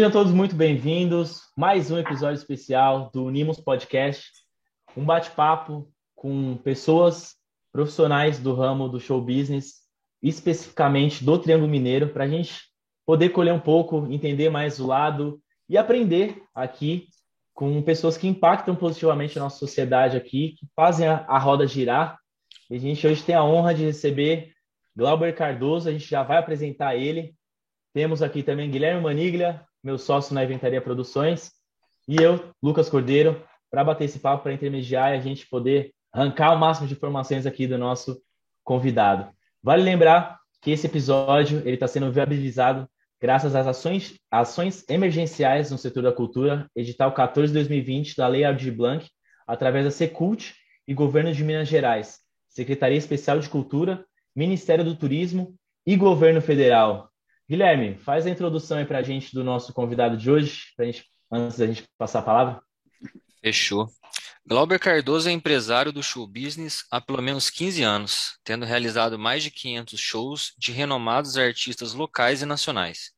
Sejam todos muito bem-vindos. Mais um episódio especial do Unimos Podcast. Um bate-papo com pessoas profissionais do ramo do show business, especificamente do Triângulo Mineiro, para a gente poder colher um pouco, entender mais o lado e aprender aqui com pessoas que impactam positivamente a nossa sociedade aqui, que fazem a, a roda girar. E a gente hoje tem a honra de receber Glauber Cardoso, a gente já vai apresentar ele. Temos aqui também Guilherme Maniglia, meu sócio na Inventaria Produções, e eu, Lucas Cordeiro, para bater esse papo, para intermediar e a gente poder arrancar o máximo de informações aqui do nosso convidado. Vale lembrar que esse episódio ele está sendo viabilizado graças às ações, ações emergenciais no setor da cultura, edital 14 de 2020 da Lei Aldir Blanc, através da Secult e Governo de Minas Gerais, Secretaria Especial de Cultura, Ministério do Turismo e Governo Federal. Guilherme, faz a introdução aí para a gente do nosso convidado de hoje, gente, antes da gente passar a palavra. Fechou. Glauber Cardoso é empresário do show business há pelo menos 15 anos, tendo realizado mais de 500 shows de renomados artistas locais e nacionais.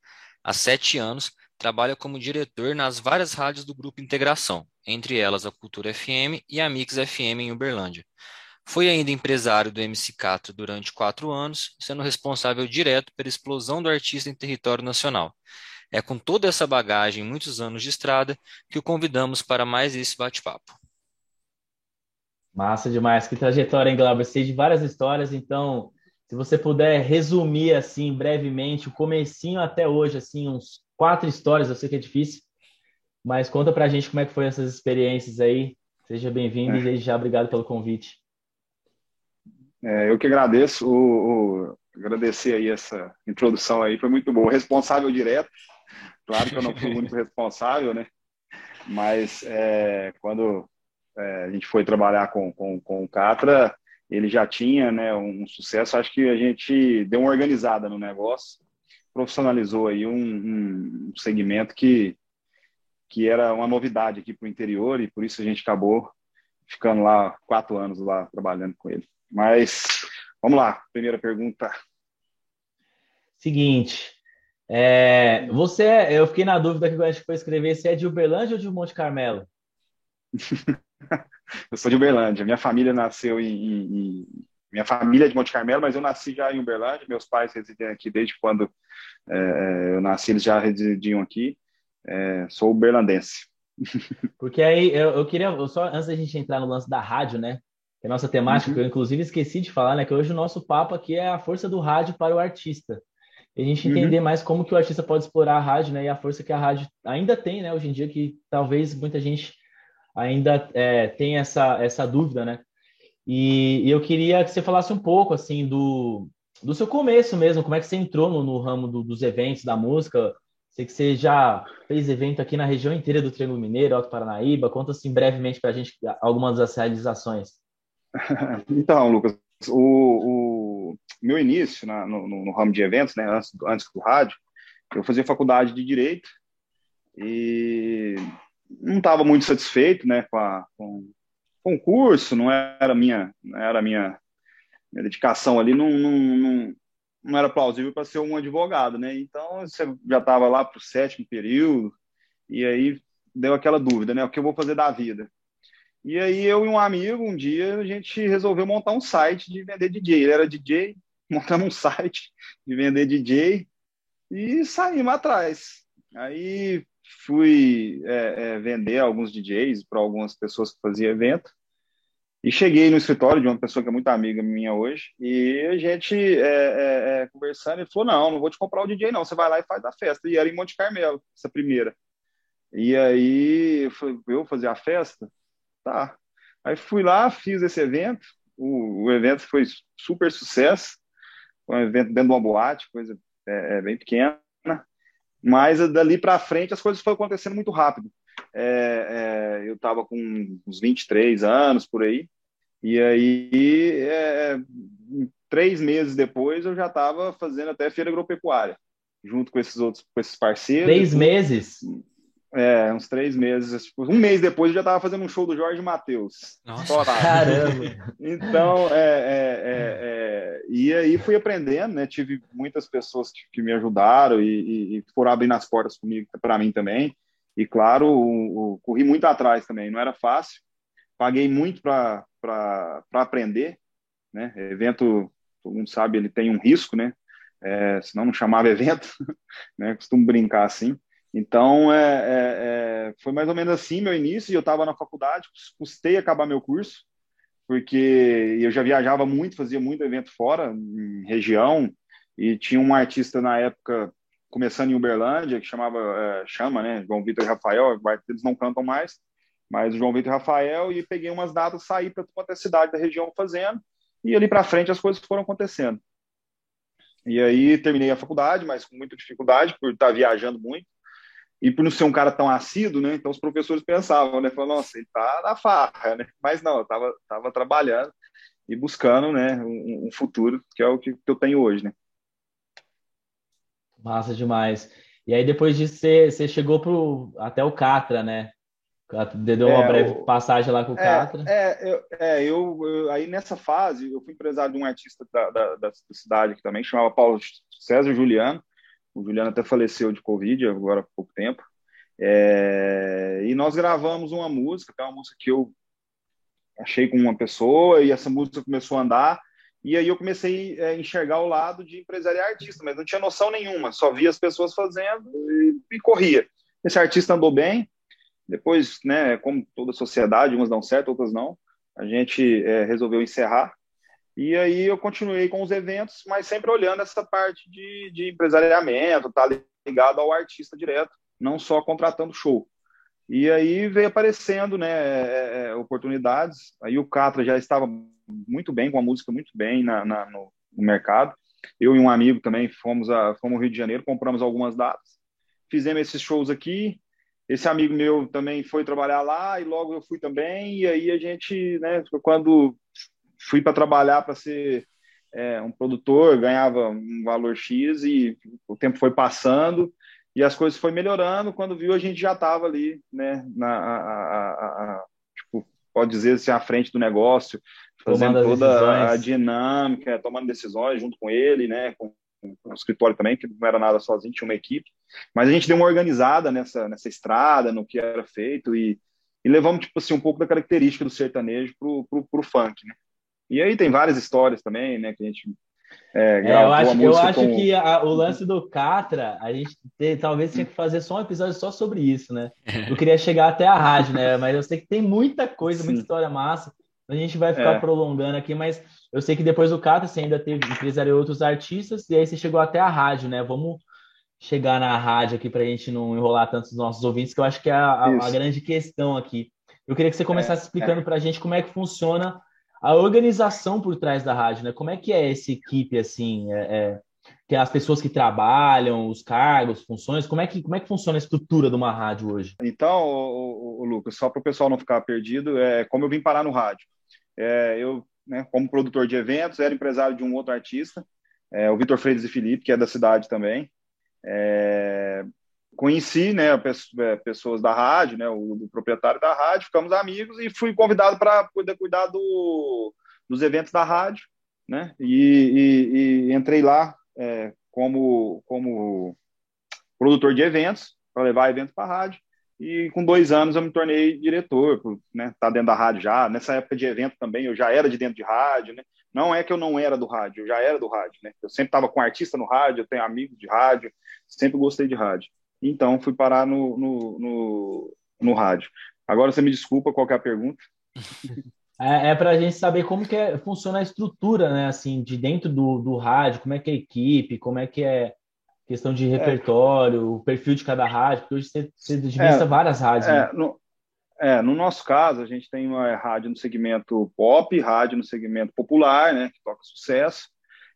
Há sete anos, trabalha como diretor nas várias rádios do Grupo Integração, entre elas a Cultura FM e a Mix FM em Uberlândia. Foi ainda empresário do MC4 durante quatro anos, sendo responsável direto pela explosão do artista em território nacional. É com toda essa bagagem e muitos anos de estrada que o convidamos para mais esse bate-papo. Massa demais, que trajetória, hein, Glauber? Sei de várias histórias, então, se você puder resumir, assim, brevemente, o comecinho até hoje, assim, uns quatro histórias, eu sei que é difícil, mas conta pra gente como é que foi essas experiências aí. Seja bem-vindo é. e desde já obrigado pelo convite. É, eu que agradeço, o, o, agradecer aí essa introdução aí, foi muito boa. Responsável direto, claro que eu não fui o único responsável, né? Mas é, quando é, a gente foi trabalhar com, com, com o Catra, ele já tinha né, um sucesso, acho que a gente deu uma organizada no negócio, profissionalizou aí um, um segmento que, que era uma novidade aqui para o interior e por isso a gente acabou ficando lá quatro anos lá trabalhando com ele. Mas vamos lá, primeira pergunta. Seguinte, é, você, é, eu fiquei na dúvida que a gente foi escrever se é de Uberlândia ou de Monte Carmelo. eu sou de Uberlândia. Minha família nasceu em, em, minha família é de Monte Carmelo, mas eu nasci já em Uberlândia. Meus pais residem aqui desde quando é, eu nasci, eles já residiam aqui. É, sou uberlandense. Porque aí eu, eu queria, eu só antes da gente entrar no lance da rádio, né? Que é a nossa temática, uhum. que eu inclusive esqueci de falar, né? Que hoje o nosso papo aqui é a força do rádio para o artista. E a gente uhum. entender mais como que o artista pode explorar a rádio, né? E a força que a rádio ainda tem, né? Hoje em dia, que talvez muita gente ainda é, tenha essa, essa dúvida, né? E, e, eu queria que você falasse um pouco, assim, do, do seu começo mesmo, como é que você entrou no, no ramo do, dos eventos, da música. Sei que você já fez evento aqui na região inteira do Triângulo Mineiro, Alto Paranaíba. Conta, assim, brevemente para a gente algumas das realizações. então, Lucas, o, o meu início na, no, no, ramo de eventos, né, antes, antes do rádio, eu fazia faculdade de Direito e não estava muito satisfeito né, com, a, com, com o curso, não era minha, não era minha, minha dedicação ali, não, não, não, não era plausível para ser um advogado, né? Então, você já estava lá para o sétimo período, e aí deu aquela dúvida, né? O que eu vou fazer da vida? E aí eu e um amigo, um dia, a gente resolveu montar um site de vender DJ. Ele era DJ, montamos um site de vender DJ e saímos atrás. Aí fui é, é, vender alguns DJs para algumas pessoas que faziam evento. E cheguei no escritório de uma pessoa que é muito amiga minha hoje, e a gente é, é, é conversando, ele falou: Não, não vou te comprar o DJ, não, você vai lá e faz a festa. E era em Monte Carmelo, essa primeira. E aí eu, eu fazer a festa, Tá. Aí fui lá, fiz esse evento. O, o evento foi super sucesso. Foi um evento dentro de uma boate, coisa é, é bem pequena. Mas dali para frente as coisas foram acontecendo muito rápido. É, é eu estava com uns 23 anos por aí. E aí, é, três meses depois, eu já estava fazendo até feira agropecuária, junto com esses outros com esses parceiros. Três meses? É, uns três meses. Tipo, um mês depois eu já estava fazendo um show do Jorge Matheus. Nossa, caramba! Então, é, é, é, é, e aí fui aprendendo, né? Tive muitas pessoas que, que me ajudaram e, e, e, foram abrindo as portas comigo, para mim também. E claro, o, o, corri muito atrás também, não era fácil. Paguei muito para aprender, né? Evento, todo mundo sabe, ele tem um risco, né? É, senão não chamava evento, né? Costumo brincar assim. Então, é, é, é, foi mais ou menos assim meu início. Eu estava na faculdade, custei acabar meu curso, porque eu já viajava muito, fazia muito evento fora, em região, e tinha um artista na época, começando em Uberlândia, que chamava, é, chama, né, João Vitor e Rafael, eles não cantam mais, mas João Vitor e Rafael, e peguei umas datas, saí para toda a cidade da região fazendo, e ali para frente as coisas foram acontecendo. E aí terminei a faculdade, mas com muita dificuldade, por estar viajando muito, e por não ser um cara tão assíduo, né? Então os professores pensavam, né? Falaram, nossa, ele tá na farra, né? Mas não, eu tava, tava trabalhando e buscando, né? Um, um futuro que é o que, que eu tenho hoje, né? Massa demais. E aí depois disso você, você chegou pro, até o Catra, né? Deu uma é, breve passagem lá com o é, Catra. É, eu, é eu, eu, aí nessa fase eu fui empresário de um artista da, da, da cidade que também chamava Paulo César Juliano. O Juliano até faleceu de Covid agora há pouco tempo. É, e nós gravamos uma música, que é uma música que eu achei com uma pessoa, e essa música começou a andar. E aí eu comecei a enxergar o lado de empresário e artista, mas não tinha noção nenhuma, só via as pessoas fazendo e, e corria. Esse artista andou bem, depois, né, como toda sociedade, umas dão certo, outras não, a gente é, resolveu encerrar e aí eu continuei com os eventos, mas sempre olhando essa parte de, de empresariamento, tá ligado ao artista direto, não só contratando show. E aí veio aparecendo né, é, é, oportunidades. Aí o Catra já estava muito bem, com a música muito bem na, na no, no, mercado. Eu e um amigo também fomos, a, fomos ao Rio de Janeiro, compramos algumas datas, fizemos esses shows aqui. Esse amigo meu também foi trabalhar lá e logo eu fui também. E aí a gente, né, quando fui para trabalhar para ser é, um produtor, ganhava um valor X e o tempo foi passando e as coisas foi melhorando. Quando viu, a gente já estava ali, né, na, a, a, a, tipo, pode dizer assim, à frente do negócio, fazendo tomando toda decisões. a dinâmica, tomando decisões junto com ele, né, com, com o escritório também, que não era nada sozinho, tinha uma equipe. Mas a gente deu uma organizada nessa, nessa estrada, no que era feito e, e levamos, tipo assim, um pouco da característica do sertanejo pro, pro, pro funk, né? E aí tem várias histórias também, né, que a gente é, é, eu acho, eu acho com... que a, o lance do Catra, a gente ter, talvez tinha que fazer só um episódio só sobre isso, né? Eu queria chegar até a rádio, né? Mas eu sei que tem muita coisa, Sim. muita história massa. A gente vai ficar é. prolongando aqui, mas eu sei que depois do Catra você ainda teve empresariou outros artistas e aí você chegou até a rádio, né? Vamos chegar na rádio aqui para a gente não enrolar tanto os nossos ouvintes, que eu acho que é a, a, a grande questão aqui. Eu queria que você começasse é, explicando é. para a gente como é que funciona a organização por trás da rádio, né? Como é que é essa equipe, assim, é, é, é as pessoas que trabalham, os cargos, funções, como é que, como é que funciona a estrutura de uma rádio hoje? Então, o, o Lucas, só para o pessoal não ficar perdido, é como eu vim parar no rádio. É, eu, né, como produtor de eventos, era empresário de um outro artista, é, o Vitor Freitas e Felipe, que é da cidade também. É, conheci né, é, pessoas da rádio, né, o, o, proprietário da rádio, ficamos amigos e fui convidado para poder cuidar do, dos eventos da rádio, né, e, e, e entrei lá é, como, como produtor de eventos, para levar eventos para a rádio, e com dois anos eu me tornei diretor, né, tá dentro da rádio já, nessa época de evento também eu já era de dentro de rádio, né, não é que eu não era do rádio, eu já era do rádio, né, eu sempre estava com artista no rádio, eu tenho amigos de rádio, sempre gostei de rádio. Então, fui parar no, no, no, no rádio. Agora você me desculpa, qual é a pergunta? É, é para a gente saber como que é, funciona a estrutura, né? Assim, de dentro do, do rádio, como é que é a equipe, como é que é questão de repertório, é. o perfil de cada rádio, porque hoje você, você administra é, várias rádios. É, né? no, é, no nosso caso, a gente tem uma rádio no segmento pop, rádio no segmento popular, né? Que toca sucesso.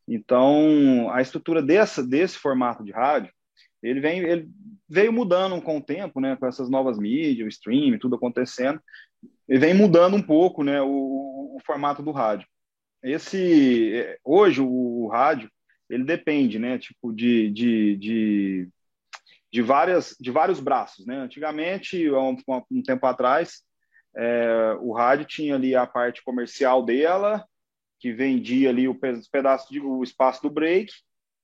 Então, a estrutura dessa, desse formato de rádio, ele, vem, ele veio mudando com o tempo, né, com essas novas mídias, o stream, tudo acontecendo, ele vem mudando um pouco, né, o, o formato do rádio. Esse, é, hoje o, o, rádio, ele depende, né, tipo de, de, de de várias de vários braços, né? Antigamente, um, um tempo atrás, é, o rádio tinha ali a parte comercial dela, que vendia ali o pedaço de o espaço do break,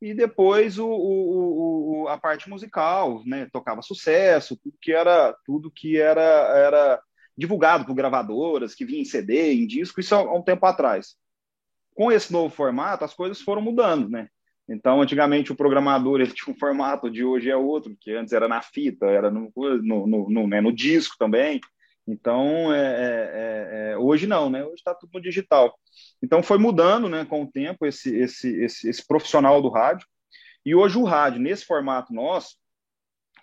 e depois o, o, o, a parte musical, né? Tocava sucesso, tudo que era tudo que era era divulgado por gravadoras, que vinha em CD, em disco, isso há um tempo atrás. Com esse novo formato, as coisas foram mudando, né? Então, antigamente o programador ele tinha um formato, de hoje é outro, que antes era na fita, era no, no, no, no, né, no disco também. Então, é, é, é, hoje não, né? Hoje está tudo no digital. Então, foi mudando né, com o tempo esse, esse, esse, esse profissional do rádio. E hoje o rádio, nesse formato nosso,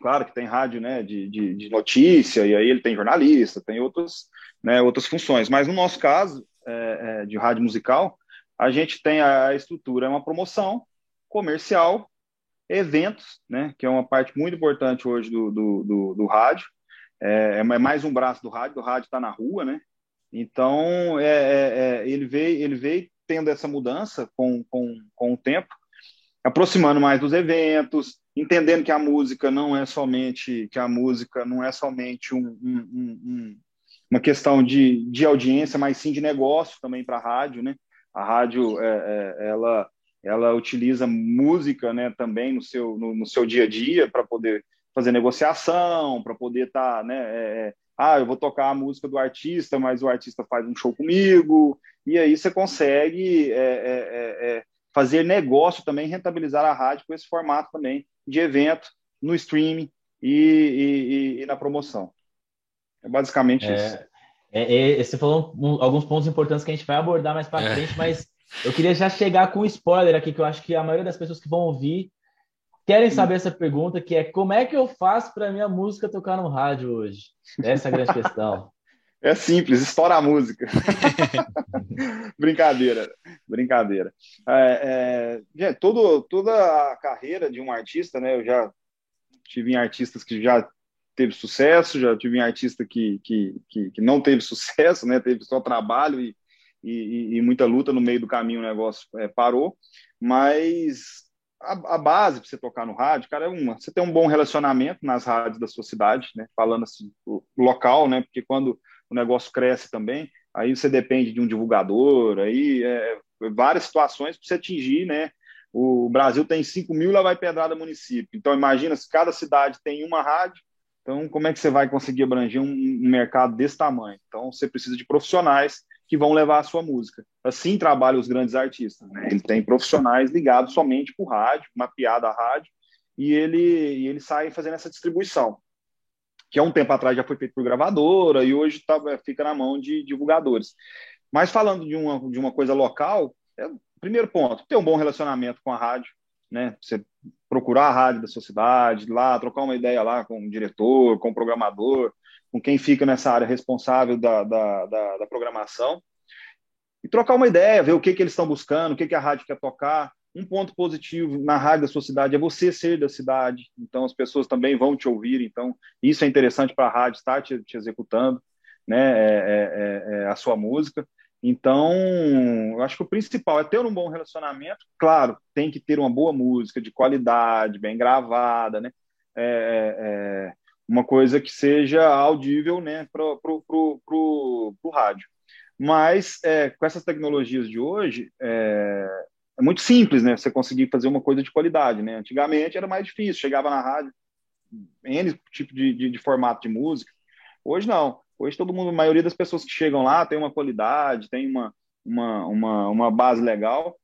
claro que tem rádio né, de, de, de notícia, e aí ele tem jornalista, tem outras, né, outras funções. Mas no nosso caso, é, é, de rádio musical, a gente tem a estrutura, é uma promoção comercial, eventos, né, que é uma parte muito importante hoje do, do, do, do rádio, é, é, mais um braço do rádio, o rádio está na rua, né? Então, é, é, é, ele, veio, ele veio tendo essa mudança com, com, com o tempo, aproximando mais dos eventos, entendendo que a música não é somente que a música não é somente um, um, um, uma questão de, de audiência, mas sim de negócio também para a rádio, né? A rádio, é, é, ela, ela utiliza música, né, também no seu, no, no seu dia a dia para poder fazer negociação, para poder estar, tá, né? É, é, ah, eu vou tocar a música do artista, mas o artista faz um show comigo, e aí você consegue é, é, é fazer negócio também, rentabilizar a rádio com esse formato também de evento no streaming e, e, e na promoção. É basicamente é, isso. É, é, você falou alguns pontos importantes que a gente vai abordar mais para frente, mas eu queria já chegar com um spoiler aqui, que eu acho que a maioria das pessoas que vão ouvir querem saber essa pergunta, que é como é que eu faço para minha música tocar no rádio hoje? Essa é a grande questão. É simples, estoura a música. brincadeira, brincadeira. É, é, todo, toda a carreira de um artista, né? Eu já tive em artistas que já teve sucesso, já tive em artista que, que, que, que não teve sucesso, né? Teve só trabalho e, e, e muita luta no meio do caminho o negócio é, parou. Mas a, a base para você tocar no rádio, cara, é uma. Você tem um bom relacionamento nas rádios da sua cidade, né? Falando assim, local, né? Porque quando o negócio cresce também, aí você depende de um divulgador, aí é, várias situações para você atingir, né? O Brasil tem 5 mil, lá vai pedrada município. Então, imagina se cada cidade tem uma rádio, então como é que você vai conseguir abranger um, um mercado desse tamanho? Então, você precisa de profissionais que vão levar a sua música. Assim trabalham os grandes artistas. Né? Ele tem profissionais ligados somente para o rádio, mapeado a rádio, e ele, ele sai fazendo essa distribuição, que há um tempo atrás já foi feito por gravadora e hoje tá, fica na mão de divulgadores. Mas falando de uma, de uma coisa local, é, primeiro ponto, ter um bom relacionamento com a rádio, né? Você procurar a rádio da sua cidade, lá, trocar uma ideia lá com o diretor, com o programador, com quem fica nessa área responsável da, da, da, da programação, e trocar uma ideia, ver o que, que eles estão buscando, o que, que a rádio quer tocar. Um ponto positivo na rádio da sua cidade é você ser da cidade, então as pessoas também vão te ouvir, então isso é interessante para a rádio estar te, te executando né, é, é, é, é, a sua música. Então, eu acho que o principal é ter um bom relacionamento. Claro, tem que ter uma boa música de qualidade, bem gravada, né? É, é, é uma coisa que seja audível né, para o rádio. Mas é, com essas tecnologias de hoje, é, é, muito simples né, você conseguir fazer uma coisa de qualidade. Né? Antigamente era mais difícil, chegava na rádio, N tipo de, de, de formato de música. Hoje não. Hoje todo mundo, a maioria das pessoas que chegam lá tem uma qualidade, tem uma, uma, uma, uma base legal.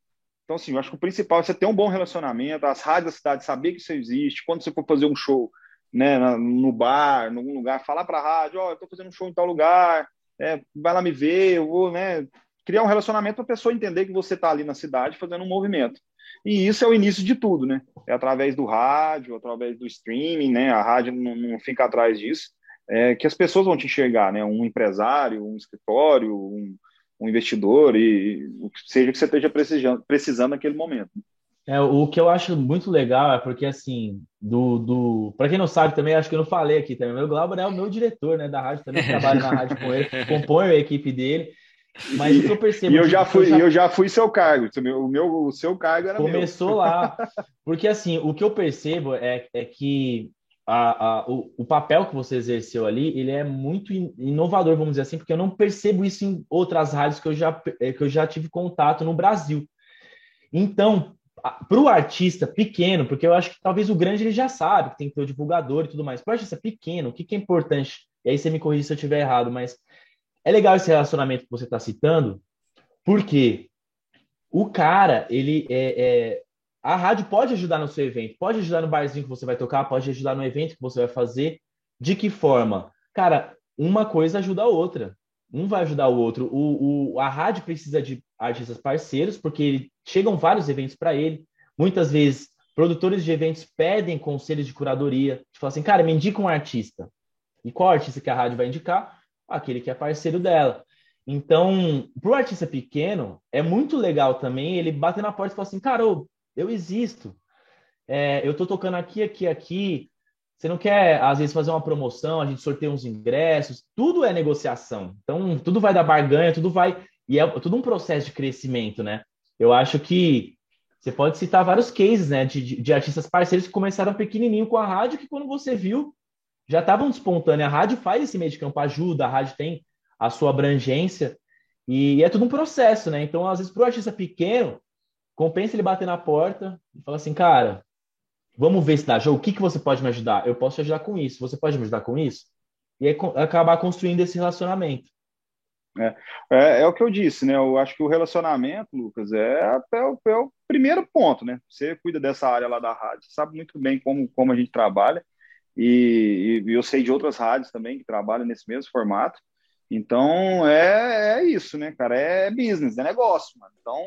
Então, assim, eu acho que o principal é você ter um bom relacionamento, as rádios da cidade saber que isso existe, quando você for fazer um show, né, no bar, em algum lugar, falar para a rádio, ó, oh, estou fazendo um show em tal lugar, é, vai lá me ver, eu vou, né, criar um relacionamento para a pessoa entender que você está ali na cidade fazendo um movimento. E isso é o início de tudo, né? É através do rádio, através do streaming, né? A rádio não, não fica atrás disso, é, que as pessoas vão te enxergar, né? Um empresário, um escritório, um, um investidor e, o que seja que você esteja precisando, precisando naquele momento. É, o que eu acho muito legal é porque, assim, do, do... para quem não sabe também, acho que eu não falei aqui também, o Glauber é o meu diretor, né, da rádio, também trabalho na rádio com ele, compõe a equipe dele, mas o que eu percebo... E eu já fui, eu já... eu já fui seu cargo, o, meu, o seu cargo era Começou meu. lá, porque, assim, o que eu percebo é, é que a, a, o, o, papel que você exerceu ali, ele é muito inovador, vamos dizer assim, porque eu não percebo isso em outras rádios que eu já, eh, que eu já tive contato no Brasil. Então, para o artista pequeno, porque eu acho que talvez o grande ele já sabe que tem que ter o divulgador e tudo mais. Para o artista pequeno, o que, que é importante? E aí você me corrige se eu estiver errado, mas é legal esse relacionamento que você está citando, porque o cara, ele é, é, a rádio pode ajudar no seu evento, pode ajudar no barzinho que você vai tocar, pode ajudar no evento que você vai fazer. De que forma? Cara, uma coisa ajuda a outra. Um vai ajudar o outro. O, o a rádio precisa de artistas parceiros, porque chegam vários eventos para ele. Muitas vezes, produtores de eventos pedem conselhos de curadoria. Falar assim, cara, me indica um artista. E qual artista que a rádio vai indicar? Aquele que é parceiro dela. Então, para o artista pequeno, é muito legal também ele bater na porta e falar assim, cara, eu existo. É, eu estou tocando aqui, aqui, aqui. Você não quer, às vezes, fazer uma promoção, a gente sorteia uns ingressos, tudo é negociação. Então, tudo vai dar barganha, tudo vai. E é tudo um processo de crescimento, né? Eu acho que você pode citar vários cases, né, de, de, artistas parceiros que começaram pequenininho com a rádio, que quando você viu, já estavam despontando. E a rádio faz esse meio de campo, ajuda, a rádio tem a sua abrangência, e é tudo um processo, né? Então, às vezes, para o artista pequeno, compensa ele bater na porta e falar assim, cara, vamos ver se dá jogo, o que, que você pode me ajudar? Eu posso te ajudar com isso, você pode me ajudar com isso? E aí acabar construindo esse relacionamento. É, é, é, o que eu disse, né? Eu acho que o relacionamento, Lucas, é, o, é o primeiro ponto, né? Você cuida dessa área lá da rádio, sabe muito bem como, como a gente trabalha, e, e eu sei de outras rádios também que trabalham nesse mesmo formato. Então é, é isso, né, cara? É business, é negócio, mano. Então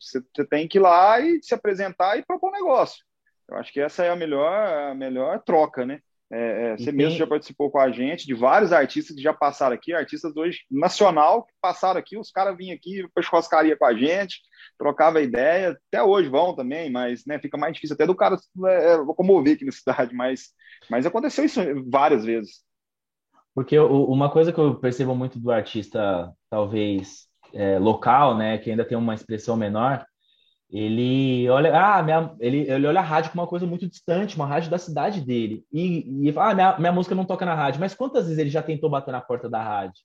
você tem que ir lá e se apresentar e propor um negócio. Eu acho que essa é a melhor, a melhor troca, né? É, é, você tem... mesmo já participou com a gente de vários artistas que já passaram aqui, artistas hoje nacional que passaram aqui, os caras vinham aqui para churrascaria com a gente, trocava ideia, até hoje vão também, mas né, fica mais difícil até do cara é, é locomover aqui na cidade, mas, mas aconteceu isso várias vezes. Porque uma coisa que eu percebo muito do artista, talvez é, local, né, que ainda tem uma expressão menor, ele olha, ah, minha, ele, ele olha a rádio como uma coisa muito distante, uma rádio da cidade dele. E, e fala, ah, minha, minha música não toca na rádio. Mas quantas vezes ele já tentou bater na porta da rádio?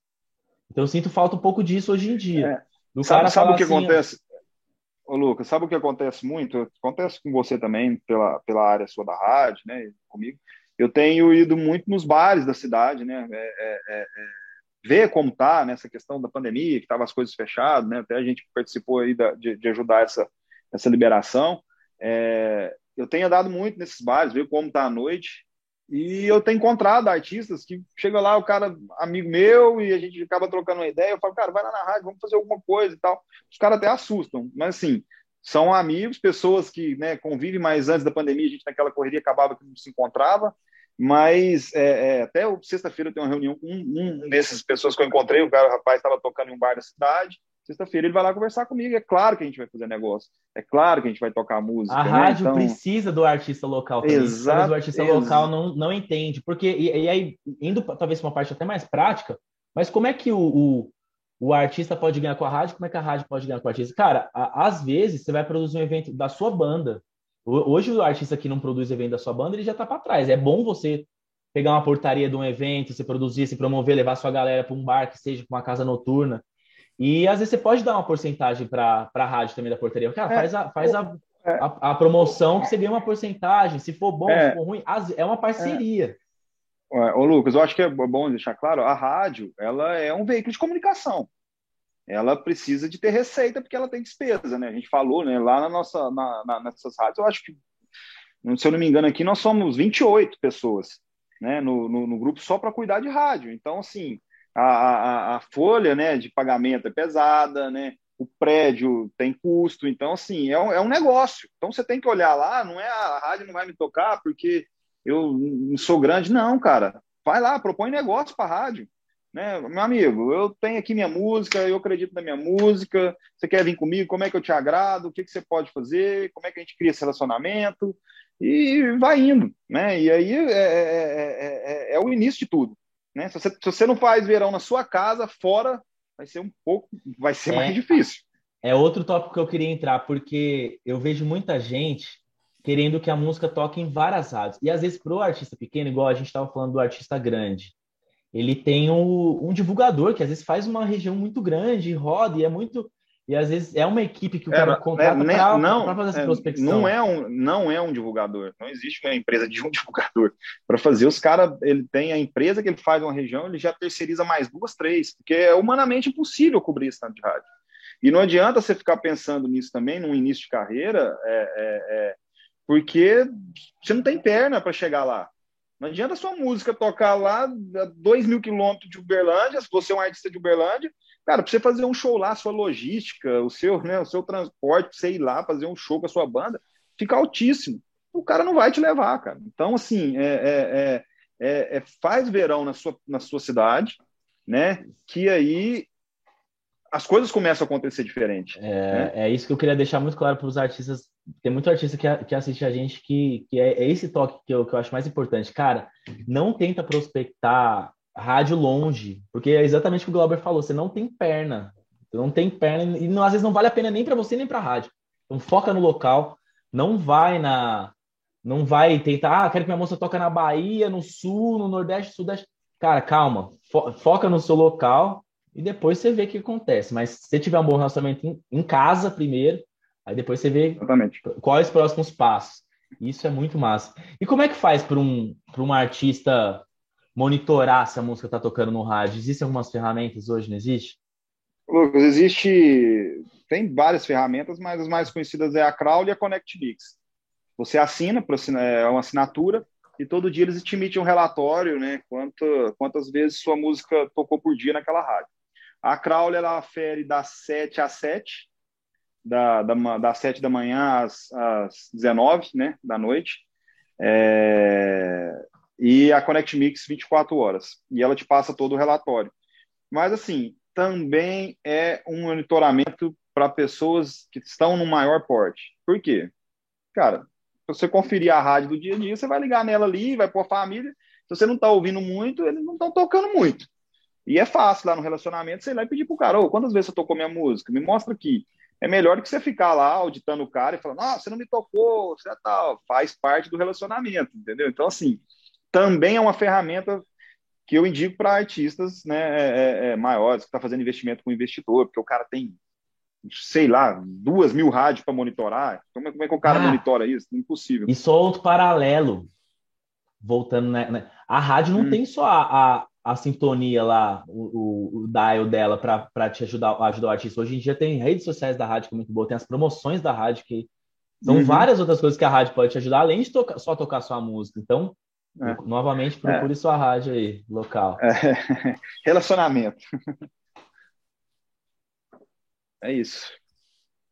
Então eu sinto falta um pouco disso hoje em dia. É. sabe, sabe o que assim, acontece? Ô, Lucas, sabe o que acontece muito? Acontece com você também, pela, pela área sua da rádio, né? Comigo eu tenho ido muito nos bares da cidade, né? É, é, é, é ver como tá nessa questão da pandemia, que estavam as coisas fechadas, né? Até a gente participou aí da, de, de, ajudar essa, essa liberação. É, eu tenho andado muito nesses bares, ver como tá a noite. E eu tenho encontrado artistas que chega lá, o cara, amigo meu, e a gente acaba trocando uma ideia. Eu falo, cara, vai lá na rádio, vamos fazer alguma coisa e tal. Os caras até assustam, mas assim, são amigos, pessoas que né, convivem, mas antes da pandemia a gente naquela correria acabava que não se encontrava. Mas é, é, até sexta-feira eu tenho uma reunião com um, um dessas pessoas que eu encontrei. O, cara, o rapaz estava tocando em um bar da cidade. Sexta-feira ele vai lá conversar comigo. É claro que a gente vai fazer negócio. É claro que a gente vai tocar música. A né? rádio então... precisa do artista local também. Exato, o artista exato. local não, não entende. Porque, e, e, aí, indo talvez para uma parte até mais prática, mas como é que o, o, o, artista pode ganhar com a rádio? Como é que a rádio pode ganhar com o artista? Cara, a, às vezes você vai produzir um evento da sua banda. Hoje o artista que não produz evento da sua banda, ele já está para trás. É bom você pegar uma portaria de um evento, se produzir, se promover, levar sua galera para um bar que seja uma casa noturna. E às vezes você pode dar uma porcentagem para a rádio também da portaria. Cara, é, faz, a, faz a, é, a, a, promoção que você ganha uma porcentagem. Se for bom, é, se for ruim, é uma parceria. É. Ô, Lucas, eu acho que é bom deixar claro, a rádio ela é um veículo de comunicação ela precisa de ter receita porque ela tem despesa, né? A gente falou, né? Lá na nossa, na, na, nessas rádios, eu acho que, se eu não me engano aqui, nós somos 28 pessoas, né? No, no, no grupo só para cuidar de rádio. Então, assim, a, a, a, folha, né, de pagamento é pesada, né? O prédio tem custo, então, assim, é um, é um negócio. Então, você tem que olhar lá, não é a rádio não vai me tocar porque eu não sou grande, não, cara. Vai lá, propõe negócio para a rádio né? Meu amigo, eu tenho aqui minha música, eu acredito na minha música, você quer vir comigo, como é que eu te agrado, o que, que você pode fazer, como é que a gente cria esse relacionamento, e vai indo, né? E aí é, é, é, é o início de tudo, né? Se você, se você não faz verão na sua casa, fora, vai ser um pouco, vai ser mais difícil. É outro tópico que eu queria entrar, porque eu vejo muita gente querendo que a música toque em várias rádios. E às vezes, para o artista pequeno, igual a gente estava falando do artista grande, ele tem um, um, divulgador que às vezes faz uma região muito grande, roda e é muito. E às vezes é uma equipe que o cara é, contrata é, para fazer essa é, prospecção. Não é, um, não é um divulgador, não existe uma empresa de um divulgador. Para fazer, os caras, ele tem a empresa que ele faz uma região, ele já terceiriza mais duas, três, porque é humanamente impossível cobrir esse tanto de rádio. E não adianta você ficar pensando nisso também, no início de carreira, é, é, é porque você não tem perna para chegar lá. Não adianta sua música tocar lá a dois mil quilômetros de Uberlândia, se você é um artista de Uberlândia, cara, para você fazer um show lá, sua logística, o seu, né, o seu transporte, você ir lá fazer um show com a sua banda, fica altíssimo. O cara não vai te levar, cara. Então, assim, é, é, é, é faz verão na sua, na sua cidade, né? Que aí as coisas começam a acontecer diferente. É, né? é isso que eu queria deixar muito claro para os artistas. Tem muito artista que, que assiste a gente que, que é, é esse toque que eu, que eu acho mais importante. Cara, não tenta prospectar rádio longe, porque é exatamente o que o Glauber falou, você não tem perna. Você não tem perna e não, às vezes não vale a pena nem para você nem para a rádio. Então foca no local, não vai na não vai tentar, ah, quero que minha moça toque na Bahia, no sul, no Nordeste, Sudeste. Cara, calma, fo foca no seu local e depois você vê o que acontece. Mas se você tiver um bom relacionamento em, em casa primeiro, aí depois você vê Exatamente. quais os próximos passos. Isso é muito massa. E como é que faz para um, um artista monitorar se a música está tocando no rádio? Existem algumas ferramentas hoje, não existe? Lucas, existe. Tem várias ferramentas, mas as mais conhecidas é a Crowd e a Connect Mix. Você assina, é uma assinatura, e todo dia eles te emitem um relatório, né? Quanto, quantas vezes sua música tocou por dia naquela rádio. A Crowley ela afere das 7 às 7, da, da, das 7 da manhã às, às 19 né, da noite. É, e a Connect Mix 24 horas. E ela te passa todo o relatório. Mas, assim, também é um monitoramento para pessoas que estão no maior porte. Por quê? Cara, se você conferir a rádio do dia a dia, você vai ligar nela ali, vai pôr a família. Se você não está ouvindo muito, eles não estão tocando muito. E é fácil lá no relacionamento, sei lá, e pedir pro cara, ô, quantas vezes você tocou minha música? Me mostra aqui. É melhor do que você ficar lá auditando o cara e falando, ah, você não me tocou, você é tal. Faz parte do relacionamento, entendeu? Então, assim, também é uma ferramenta que eu indico para artistas né, é, é, é maiores, que está fazendo investimento com investidor, porque o cara tem, sei lá, duas mil rádios para monitorar. Como é, como é, que o cara ah, monitora isso? Impossível. E só outro paralelo, voltando, né? né a rádio não hum. tem só a, a a sintonia lá, o, o, o dial dela para te ajudar, ajudar o artista. Hoje em dia tem redes sociais da rádio que é muito boa, tem as promoções da rádio que são uhum. várias outras coisas que a rádio pode te ajudar, além de tocar, só tocar sua música. Então, é. novamente, procure é. sua rádio aí, local. É. Relacionamento. é isso.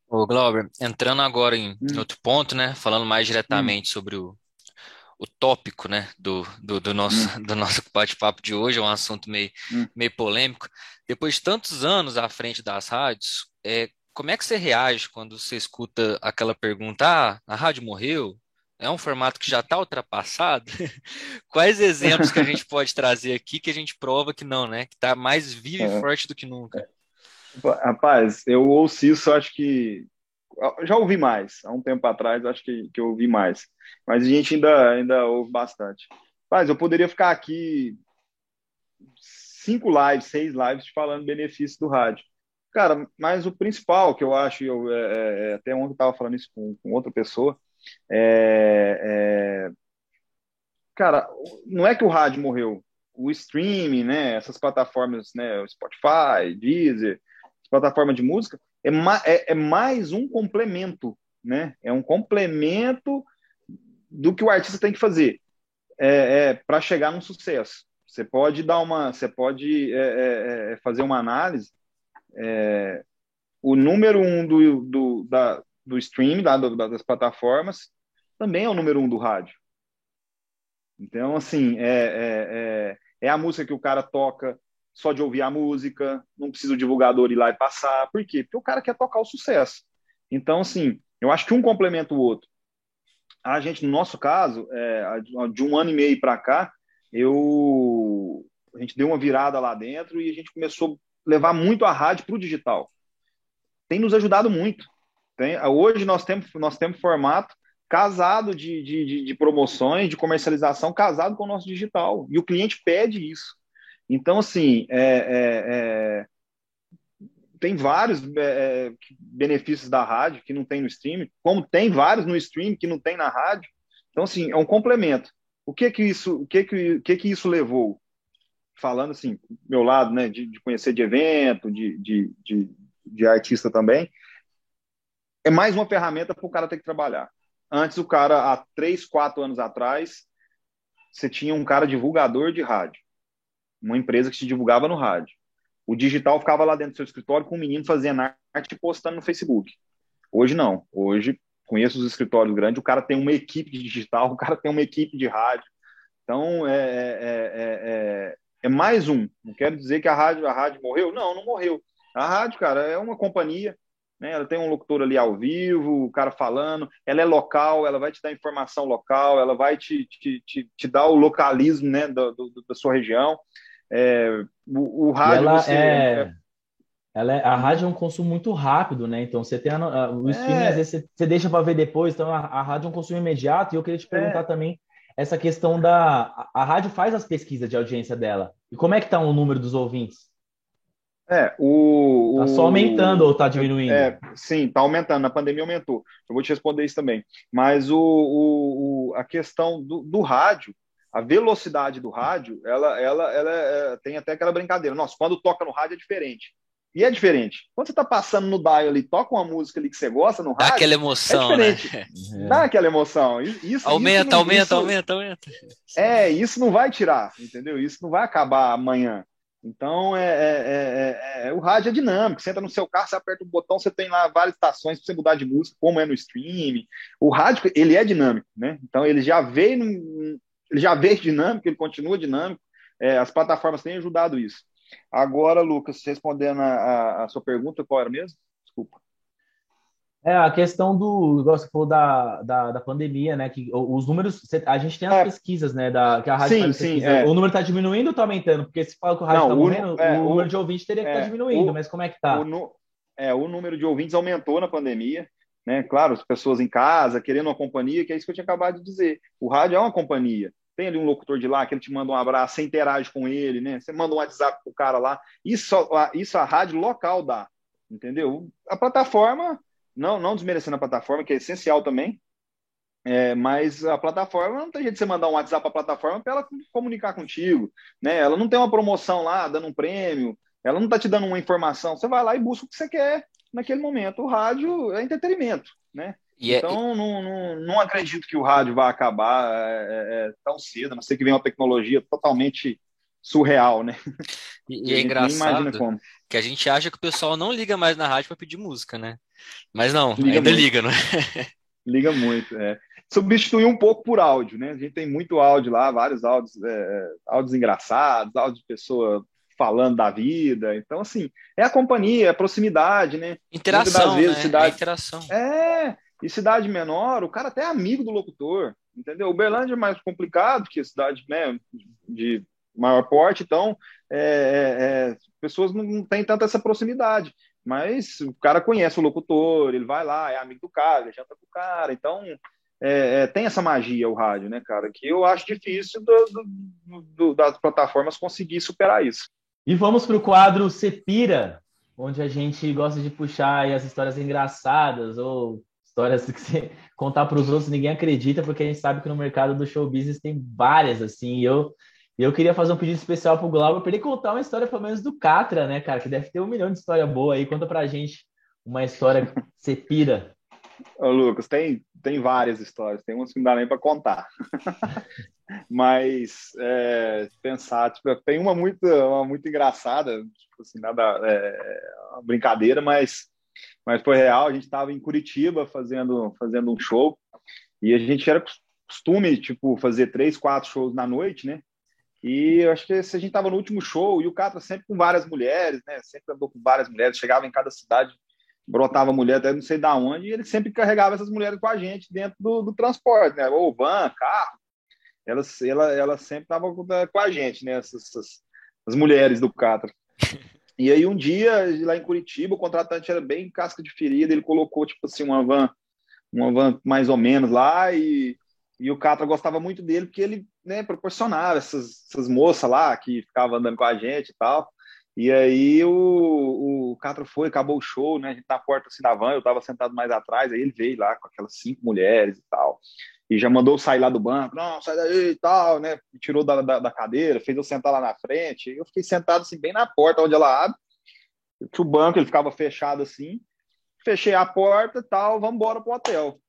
Ô, Glauber, entrando agora em, hum. outro ponto, né? Falando mais diretamente hum. sobre o, o tópico né, do, do, do nosso, hum. do nosso bate-papo de hoje, é um assunto meio, hum. meio polêmico. Depois de tantos anos à frente das rádios, é, como é que você reage quando você escuta aquela pergunta: ah, a rádio morreu? É um formato que já está ultrapassado? Quais exemplos que a gente pode trazer aqui que a gente prova que não, né? Que está mais vivo e é. forte do que nunca? Rapaz, eu ouço isso, acho que já ouvi mais. Há um tempo atrás, acho que, que eu ouvi mais. Mas a gente ainda, ainda ouve bastante. Mas eu poderia ficar aqui cinco lives, seis lives falando benefícios do rádio. Cara, mas o principal que eu acho, eu, é, é, é até ontem eu estava falando isso com, com outra pessoa, é, é, cara, não é que o rádio morreu, o streaming, né, essas plataformas, né, o Spotify, Deezer, plataforma de música, é, ma é, é mais um complemento, né? É um complemento do que o artista tem que fazer é, é para chegar num sucesso. Você pode dar uma, você pode é, é, é fazer uma análise. É, o número um do, do, da, do streaming, da, do, das plataformas, também é o número um do rádio. Então, assim, é, é, é, a música que o cara toca só de ouvir a música, não precisa o divulgador ir lá e passar. Por quê? Porque o cara quer tocar o sucesso. Então, assim, eu acho que um complementa o outro. A gente, no nosso caso, é, de um ano e meio para cá, eu a gente deu uma virada lá dentro e a gente começou a levar muito a rádio para o digital. Tem nos ajudado muito. Tem, hoje nós temos, nós temos formato casado de, de, de, promoções, de comercialização, casado com o nosso digital. E o cliente pede isso. Então, assim, é, é, é, tem vários é, benefícios da rádio que não tem no stream, como tem vários no stream que não tem na rádio. Então, assim, é um complemento. O que que isso, o que que, o que, que isso levou? Falando assim, meu lado, né, de, de conhecer de evento, de, de, de, de artista também, é mais uma ferramenta para o cara ter que trabalhar. Antes, o cara, há três, quatro anos atrás, você tinha um cara divulgador de rádio. Uma empresa que se divulgava no rádio. O digital ficava lá dentro do seu escritório com um menino fazendo arte e postando no Facebook. Hoje não. Hoje, conheço os escritórios grandes, o cara tem uma equipe de digital, o cara tem uma equipe de rádio. Então, é, é, é, é, mais um. Não quero dizer que a rádio, a rádio morreu. Não, não morreu. A rádio, cara, é uma companhia né? Ela tem um locutor ali ao vivo, o cara falando, ela é local, ela vai te dar informação local, ela vai te, te, te, te dar o localismo né, do, do, da sua região. É, o, o, rádio. Ela você, é... é... Ela é, a rádio é um consumo muito rápido, né? Então você tem a, a, o streaming, é... às vezes você, você deixa para ver depois, então a, a, rádio é um consumo imediato. E eu queria te perguntar é. também essa questão da. A, rádio faz as pesquisas de audiência dela. E como é que está o número dos ouvintes? É, o. Tá só aumentando ou tá diminuindo? É, sim, tá aumentando. Na pandemia aumentou. Eu vou te responder isso também. Mas o, o, a questão do, do rádio, a velocidade do rádio, ela, ela, ela é, tem até aquela brincadeira. Nossa, quando toca no rádio é diferente. E é diferente. Quando você tá passando no dial ali, toca uma música ali que você gosta no rádio. Dá aquela emoção. É diferente. Né? Dá aquela emoção. Isso, aumenta, isso aumenta, isso, aumenta, aumenta. É, isso não vai tirar, entendeu? Isso não vai acabar amanhã. Então, é, é, é, é, o rádio é dinâmico. Você entra no seu carro, você aperta o botão, você tem lá várias estações para você mudar de música, como é no stream. O rádio, ele é dinâmico, né? Então, ele já veio, ele já veio dinâmico, ele continua dinâmico. as plataformas têm ajudado isso. Agora, Lucas, respondendo a, a, a sua pergunta, qual era mesmo? Desculpa. É, a questão do, igual você falou da, da, da pandemia, né? Que os números, a gente tem as é. pesquisas, né? Da, que a rádio sim, faz sim, é. O número está diminuindo ou está aumentando? Porque se fala que o rádio está morrendo, é, o, número de ouvintes teria que estar tá é, diminuindo, o, mas como é que está? O, é, o número de ouvintes aumentou na pandemia, né? Claro, as pessoas em casa, querendo uma companhia, que é isso que eu tinha acabado de dizer. O rádio é uma companhia. Tem ali um locutor de lá que ele te manda um abraço, você interage com ele, né? Você manda um WhatsApp pro cara lá. Isso, isso a rádio local dá, entendeu? A plataforma não, não desmerecendo a plataforma, que é essencial também, é, mas a plataforma não tem jeito de você mandar um WhatsApp para a plataforma para ela comunicar contigo, né? Ela não tem uma promoção lá, dando um prêmio, ela não está te dando uma informação. Você vai lá e busca o que você quer naquele momento. O rádio é entretenimento, né? É então, não, não, não acredito que o rádio vá acabar é, é, é tão cedo, a não ser que venha uma tecnologia totalmente surreal, né? E, e é engraçado que a gente acha que o pessoal não liga mais na rádio para pedir música, né? Mas não, liga ainda muito. liga, não é? Liga muito, é. Substituir um pouco por áudio, né? A gente tem muito áudio lá, vários áudios, é, é áudios engraçados, áudios de pessoa falando da vida. Então, assim, é a companhia, é a proximidade, né? Interação, vezes, né? Cidade... É interação. É, e cidade menor, o cara até é amigo do locutor, entendeu? O Berlândia é mais complicado que a cidade né, de maior porte, então é, é, é, pessoas não, têm tanta essa proximidade. Mas o cara conhece o locutor, ele vai lá, é amigo do cara, ele janta com o cara, então é, é, tem essa magia o rádio, né, cara? Que eu acho difícil do, do, do, das plataformas conseguir superar isso. E vamos para o quadro Cepira, onde a gente gosta de puxar as histórias engraçadas ou histórias que você contar para os outros ninguém acredita, porque a gente sabe que no mercado do show business tem várias assim. Eu e eu queria fazer um pedido especial pro Glauber para ele contar uma história, pelo menos, do Catra, né, cara? Que deve ter um milhão de história boa aí. Conta pra gente uma história que você pira. Ô, Lucas, tem, tem várias histórias, tem umas que não dá nem para contar. Mas é, pensar, tipo, tem uma muito, uma muito engraçada, tipo assim, nada, é, brincadeira, mas, mas foi real. A gente estava em Curitiba fazendo, fazendo um show e a gente era costume, tipo, fazer três, quatro shows na noite, né? E eu acho que se a gente estava no último show, e o Catra sempre com várias mulheres, né? Sempre andou com várias mulheres, chegava em cada cidade, brotava mulher até não sei da onde, e ele sempre carregava essas mulheres com a gente dentro do, do transporte, né? Ou van, carro. Ela, ela, ela sempre estava com, com, a gente, né? Essas, essas, as mulheres do Catra. E aí um dia, lá em Curitiba, o contratante era bem casca de ferida, ele colocou, tipo assim, uma van uma van mais ou menos lá, e, e o Catra gostava muito dele, porque ele né, proporcionava essas, essas moças lá que ficavam andando com a gente e tal. E aí o, o Catra foi, acabou o show, né? A gente na porta assim, da van, eu tava sentado mais atrás, aí ele veio lá com aquelas cinco mulheres e tal. E já mandou sair lá do banco, não, sai daí e tal, né? tirou da, da, da, cadeira, fez eu sentar lá na frente. Eu fiquei sentado assim, bem na porta onde ela abre. O banco, ele ficava fechado assim. Fechei a porta e tal, vamos embora pro hotel.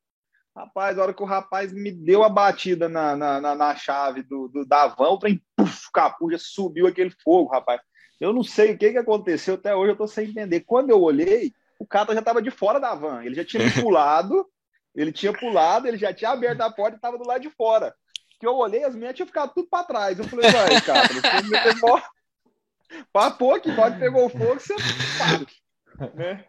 Rapaz, a hora que o rapaz me deu a batida na, na, na, na chave do, do, da van, o trem, puf, capuja, subiu aquele fogo, rapaz. Eu não sei o que, que aconteceu, até hoje eu tô sem entender. Quando eu olhei, o cara já estava de fora da van. Ele já tinha pulado, ele tinha pulado, ele já tinha aberto a porta e estava do lado de fora. Que eu olhei, as minhas tinham ficado tudo para trás. Eu falei, vai, cara, você me pegou. Papou que pode pegou fogo, você sabe. Né?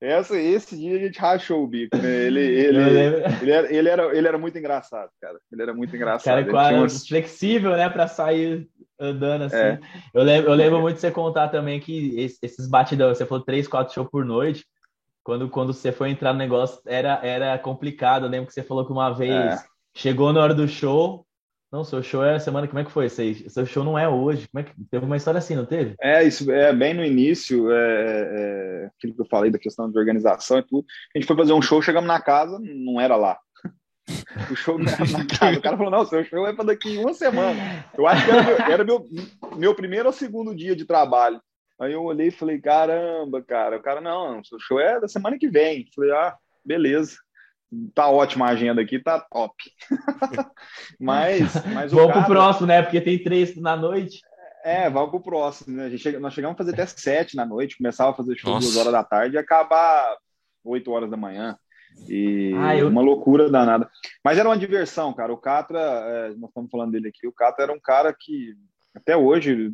Essa, esse dia a gente rachou o bico, né? Ele, ele, ele, era, ele, era, ele era muito engraçado, cara. Ele era muito engraçado. Cara, quase umas... flexível, né, para sair andando assim. É. Eu, lembro, eu lembro muito de você contar também que esses batidão, você falou três, quatro shows por noite. Quando, quando você foi entrar no negócio, era, era complicado. Eu lembro que você falou que uma vez é. chegou na hora do show, não, seu show é semana, como é que foi? Seu, show não é hoje. Como é que teve uma história assim, não teve? É, isso é bem no início, é, é, aquilo que eu falei da questão de organização e tudo. A gente foi fazer um show, chegamos na casa, não era lá. O show não era na casa. O cara falou: não, seu show é para daqui uma semana. Eu acho que era, meu, era meu, meu primeiro ou segundo dia de trabalho. Aí eu olhei e falei: caramba, cara. O cara, não, seu show é da semana que vem. Falei: ah, beleza tá ótima a agenda aqui, tá top. mas, mas Vamos cara... pro próximo, né? Porque tem três na noite. É, vamos pro próximo, né? A gente, nós chegamos a fazer até sete na noite, começava a fazer show Nossa. duas horas da tarde e acabar oito horas da manhã. E ah, eu... uma loucura danada. Mas era uma diversão, cara. O Catra, é, nós estamos falando dele aqui, o Catra era um cara que até hoje,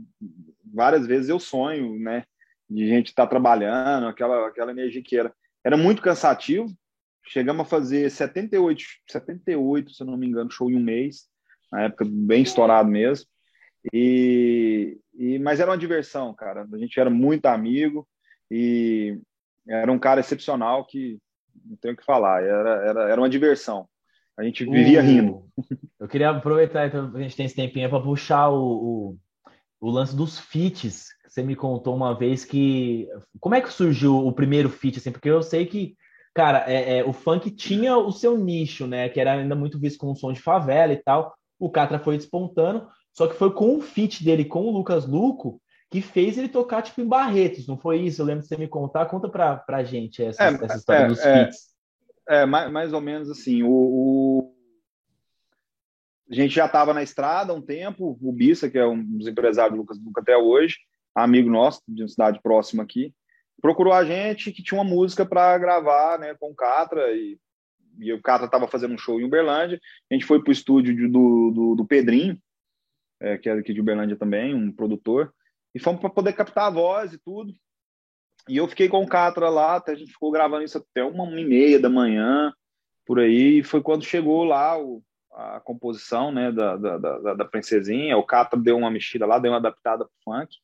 várias vezes eu sonho, né? De gente estar tá trabalhando, aquela, aquela energia que era. Era muito cansativo, Chegamos a fazer 78, 78, se não me engano, show em um mês, na época bem estourado mesmo. E, e mas era uma diversão, cara. A gente era muito amigo e era um cara excepcional que não tenho o que falar. Era, era, era uma diversão. A gente vivia rindo. Eu queria aproveitar, então, a gente tem esse tempinho para puxar o, o, o, lance dos feats. Você me contou uma vez que. Como é que surgiu o primeiro feat? Assim, porque eu sei que cara, é, é, o funk tinha o seu nicho, né? Que era ainda muito visto como um som de favela e tal. O Catra foi despontando, só que foi com o feat dele com o Lucas Luco que fez ele tocar tipo em Barretos, não foi isso? Eu lembro de você me contar. Conta pra, pra gente essa, é, essa história é, dos é, feats. É, mais, mais ou menos assim. O, o... A gente já estava na estrada há um tempo. O Bissa, que é um dos empresários do Lucas Luco até hoje, amigo nosso, de uma cidade próxima aqui, procurou a gente que tinha uma música para gravar né, com o Catra e, e o Catra estava fazendo um show em Uberlândia. A gente foi para o estúdio do, do, do Pedrinho, é, que é aqui de Uberlândia também, um produtor, e fomos para poder captar a voz e tudo. E eu fiquei com o Catra lá, até a gente ficou gravando isso até uma, uma e meia da manhã, por aí, e foi quando chegou lá o, a composição né, da, da, da, da princesinha, o Catra deu uma mexida lá, deu uma adaptada para funk,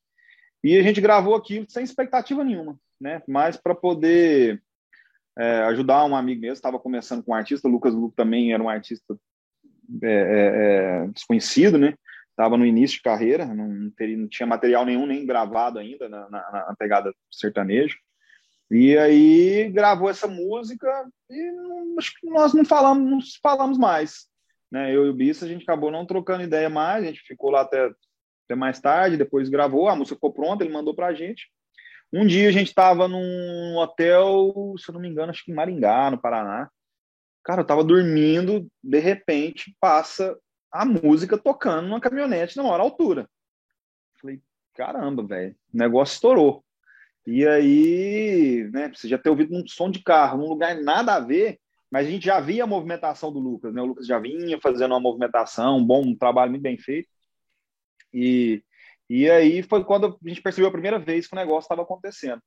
e a gente gravou aquilo sem expectativa nenhuma, né? Mas para poder é, ajudar um amigo mesmo, estava começando com um artista, o Lucas Luco também era um artista é, é, é desconhecido, né? Estava no início de carreira, não, teria, não, tinha material nenhum nem gravado ainda na, na, na pegada sertanejo. E aí gravou essa música e não, acho que nós não falamos, não falamos mais. Né? Eu e o Bissa, a gente acabou não trocando ideia mais, a gente ficou lá até até mais tarde, depois gravou, a música ficou pronta, ele mandou pra gente. Um dia a gente estava num hotel, se eu não me engano, acho que em Maringá, no Paraná. Cara, eu tava dormindo, de repente passa a música tocando numa caminhonete na maior altura. Falei, caramba, velho, o negócio estourou. E aí, né, você já ter ouvido um som de carro num lugar nada a ver, mas a gente já via a movimentação do Lucas, né? O Lucas já vinha fazendo uma movimentação, um bom um trabalho muito bem feito. E, e aí foi quando a gente percebeu a primeira vez que o negócio estava acontecendo,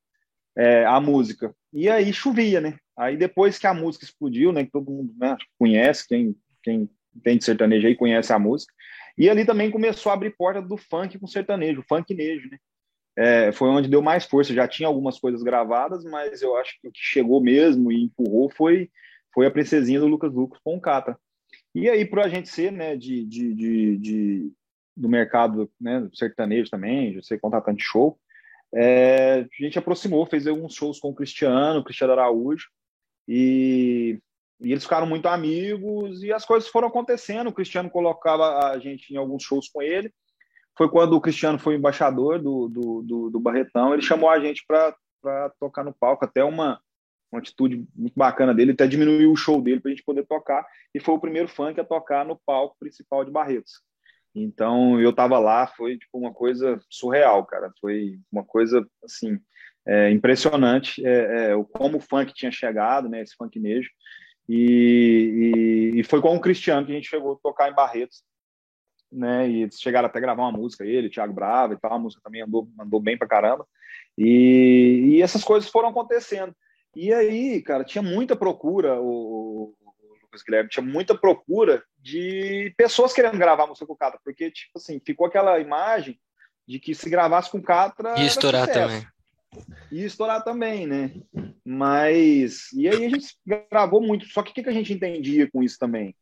é, a música. E aí chovia, né? Aí depois que a música explodiu, né? Que todo mundo né, conhece, quem, quem de sertanejo aí conhece a música. E ali também começou a abrir porta do funk com sertanejo, funk nejo, né? É, foi onde deu mais força. Já tinha algumas coisas gravadas, mas eu acho que o que chegou mesmo e empurrou foi, foi a princesinha do Lucas Lucas com o Catra. E aí, para a gente ser, né, de, de, de, de, do mercado né, sertanejo também, ser contratante de show, é, a gente aproximou, fez alguns shows com o Cristiano, o Cristiano Araújo, e, e, eles ficaram muito amigos, e as coisas foram acontecendo. O Cristiano colocava a gente em alguns shows com ele. Foi quando o Cristiano foi embaixador do, do, do, do Barretão, ele chamou a gente para tocar no palco, até uma, uma atitude muito bacana dele, até diminuiu o show dele para a gente poder tocar, e foi o primeiro funk a tocar no palco principal de Barretos. Então eu estava lá, foi tipo uma coisa surreal, cara. Foi uma coisa assim é, impressionante, é, é, como o funk tinha chegado, né? Esse funk nejo. E, e, e, foi com o Cristiano que a gente chegou a tocar em Barretos, né? E eles chegaram até a gravar uma música, ele, Thiago Brava e tal. A música também andou, andou bem pra caramba. E, e essas coisas foram acontecendo. E aí, cara, tinha muita procura, o, Guilherme, tinha muita procura de pessoas querendo gravar música com o Catra, porque, tipo assim, ficou aquela imagem de que se gravasse com o Catra. Ia estourar também. Ia estourar também, né? Mas. E aí a gente gravou muito. Só que o que a gente entendia com isso também?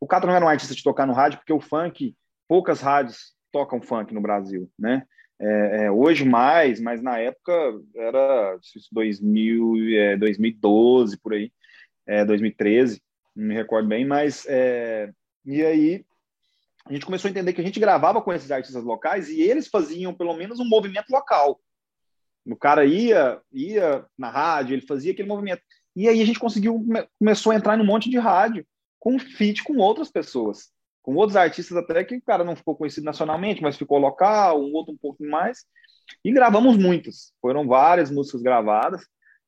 O Catra não era um artista de tocar no rádio, porque o funk, poucas rádios tocam funk no Brasil, né? É, é, hoje mais, mas na época era 2000, é, 2012 por aí, é, 2013, não me recordo bem, mas é, e aí a gente começou a entender que a gente gravava com esses artistas locais e eles faziam pelo menos um movimento local. O cara ia, ia na rádio, ele fazia aquele movimento. E aí a gente conseguiu, começou a entrar em um monte de rádio com feat com outras pessoas com outros artistas até que o cara não ficou conhecido nacionalmente, mas ficou local, um outro um pouquinho mais. E gravamos muitas. Foram várias músicas gravadas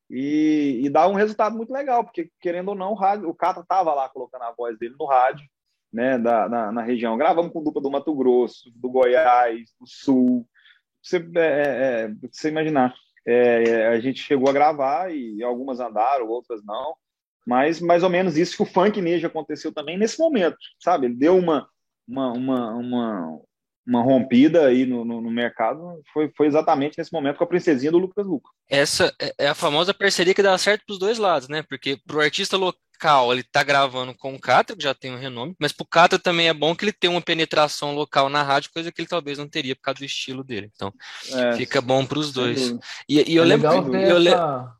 e, e dá um resultado muito legal, porque querendo ou não, o, rádio, o Cata estava lá colocando a voz dele no rádio, né, da, na, na, região. Gravamos com dupla do Mato Grosso, do Goiás, do Sul. Você, é, é, é você imaginar. É, a gente chegou a gravar e algumas andaram, outras não mas mais ou menos isso que o funk nejo aconteceu também nesse momento, sabe? Ele deu uma, uma, uma, uma, uma rompida aí no, no, no, mercado, foi, foi exatamente nesse momento com a princesinha do Lucas Luca. Essa é, é a famosa parceria que dá certo para os dois lados, né? Porque para o artista local ele tá gravando com o Catra, que já tem um renome, mas para o Catra também é bom que ele tenha uma penetração local na rádio, coisa que ele talvez não teria por causa do estilo dele. Então é, fica bom para os dois. E, e, eu é lembro que, eu, essa...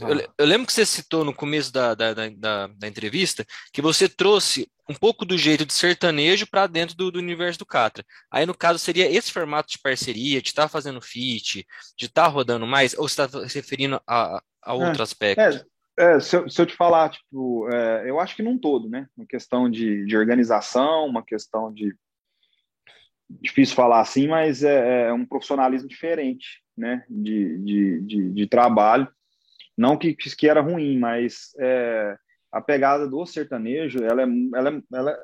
Eu, eu, lembro que você citou no começo da, da, da, da, entrevista que você trouxe um pouco do jeito de sertanejo para dentro do, do, universo do Catra. Aí, no caso, seria esse formato de parceria, de estar tá fazendo feat, de estar tá rodando mais, ou você está se referindo a, a outro é, aspecto? É, é, se, eu, se, eu, te falar, tipo, é, eu acho que num todo, né? Uma questão de, de organização, uma questão de. Difícil falar assim, mas é, é um profissionalismo diferente, né? De, de, de trabalho não que, que era ruim, mas é, a pegada do sertanejo, ela é, ela, é, ela,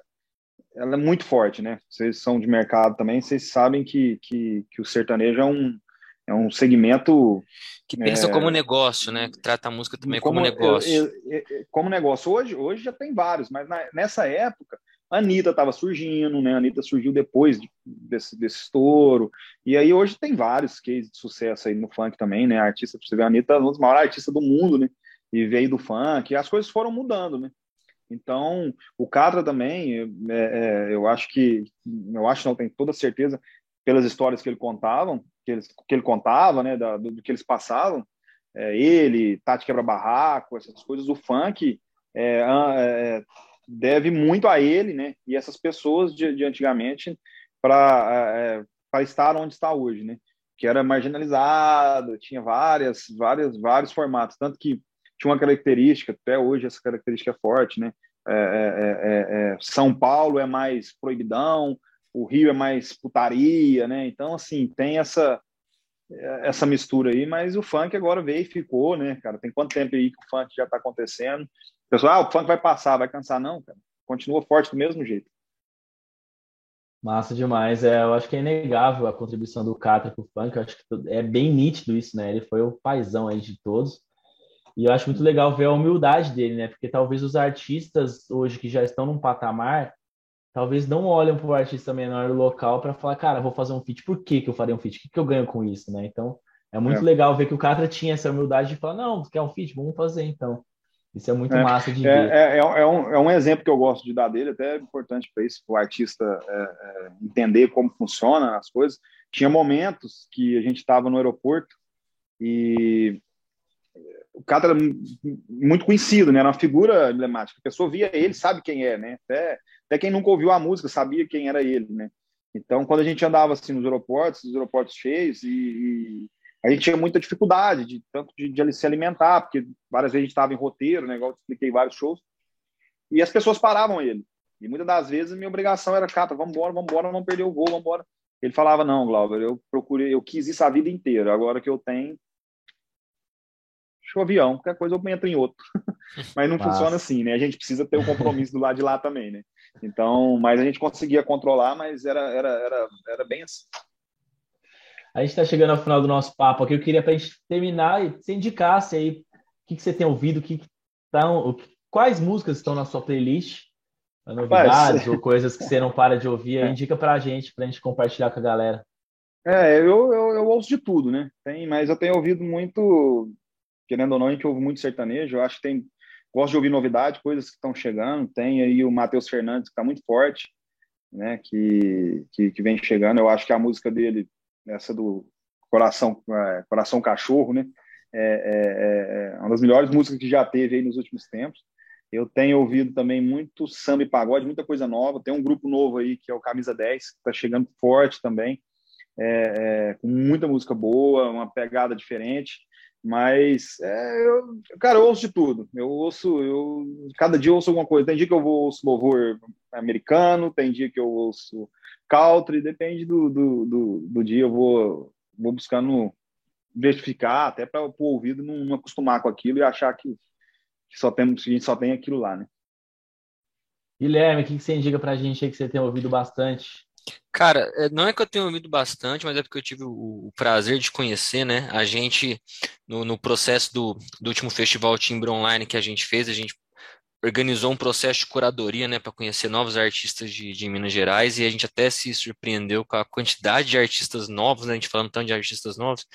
ela é muito forte, né? Vocês são de mercado também, vocês sabem que, que, que o sertanejo é um, é um segmento que pensa é, como negócio, né? Que trata a música também como, como negócio. É, é, como negócio. Hoje, hoje já tem vários, mas na, nessa época Anitta estava surgindo, né? Anitta surgiu depois de, desse, desse estouro. E aí hoje tem vários cases de sucesso aí no funk também, né? A artista, você vê, a Anitta é um dos maiores artistas do mundo, né? E veio do funk, e as coisas foram mudando, né? Então, o Catra também, é, é, eu acho que, eu acho não, tenho toda certeza, pelas histórias que ele contavam, que, que ele contava, né, da, do, do, que eles passavam, é, ele, Tati Quebra-Barraco, essas coisas, o funk é, é, deve muito a ele, né? E essas pessoas de, de antigamente para é, estar onde está hoje, né? Que era marginalizado, tinha várias, várias, vários formatos, tanto que tinha uma característica, até hoje essa característica é forte, né? É, é, é, São Paulo é mais proibidão, o Rio é mais putaria, né? Então, assim, tem essa essa mistura aí, mas o funk agora veio e ficou, né, cara? Tem quanto tempo aí que o funk já está acontecendo? Pessoal, ah, o funk vai passar, vai cansar. Não, cara. Continua forte do mesmo jeito. Massa demais. É, eu acho que é inegável a contribuição do Catra para o funk. Eu acho que é bem nítido isso, né? Ele foi o paizão aí de todos. E eu acho muito legal ver a humildade dele, né? Porque talvez os artistas hoje que já estão num patamar, talvez não olham para o artista menor local para falar, cara, vou fazer um feat. Por que, que eu faria um feat? O que, que eu ganho com isso, né? Então, é muito é. legal ver que o Catra tinha essa humildade de falar, não, quer um feat? Vamos fazer então. Isso é muito é, massa de é, ver. É, é, é, um, é um exemplo que eu gosto de dar dele, até é importante para isso, para o artista é, é, entender como funcionam as coisas. Tinha momentos que a gente estava no aeroporto e o cara era muito conhecido, né? Era uma figura emblemática. A pessoa via ele, sabe quem é, né? Até, até quem nunca ouviu a música sabia quem era ele, né? Então, quando a gente andava assim nos aeroportos, os aeroportos cheios, e, e a gente tinha muita dificuldade de tanto de, de se alimentar, porque várias vezes a gente estava em roteiro, né? Igual eu expliquei vários shows, e as pessoas paravam ele. E muitas das vezes minha obrigação era, cata, vamos embora, vamos embora, vamos perder o voo, vamos embora. Ele falava, não, Glauber, eu procurei, eu quis isso a vida inteira, agora que eu tenho, o avião, qualquer coisa eu entro em outro. mas não Nossa. funciona assim, né? A gente precisa ter o um compromisso do lado de lá também, né? Então, mas a gente conseguia controlar, mas era, era, era, era bem assim. A gente está chegando ao final do nosso papo aqui. Eu queria para a gente terminar e você indicasse aí o que, que você tem ouvido, que estão, quais músicas estão na sua playlist, novidades ou coisas que você não para de ouvir, é. indica para a gente, para a gente compartilhar com a galera. É, eu, eu, eu, ouço de tudo, né? Tem, mas eu tenho ouvido muito querendo ou não, a gente ouve muito sertanejo. Eu acho que tem. Gosto de ouvir novidade, coisas que estão chegando. Tem aí o Matheus Fernandes, que está muito forte, né? Que, que, que, vem chegando. Eu acho que a música dele, essa do Coração, é, Coração Cachorro, né? É, é, é, uma das melhores músicas que já teve aí nos últimos tempos. Eu tenho ouvido também muito samba e pagode, muita coisa nova. Tem um grupo novo aí que é o Camisa 10, que está chegando forte também, é, é, com muita música boa, uma pegada diferente. Mas, é, eu, cara, eu ouço de tudo. Eu ouço, eu, cada dia eu ouço alguma coisa. Tem dia que eu vou ouço louvor americano, tem dia que eu ouço country, depende do, do, do, do dia. Eu vou, vou buscando verificar, até para o ouvido não, não, acostumar com aquilo e achar que, que só tem, que a gente só tem aquilo lá, né? Guilherme, o que você indica para a gente aí que você tem ouvido bastante? Cara, é, não é que eu tenha ouvido bastante, mas é porque eu tive o, prazer de conhecer, né? A gente, no, no processo do, do último festival Timbre Online que a gente fez, a gente organizou um processo de curadoria, né, para conhecer novos artistas de, de, Minas Gerais e a gente até se surpreendeu com a quantidade de artistas novos, né, a gente falando tanto de artistas novos.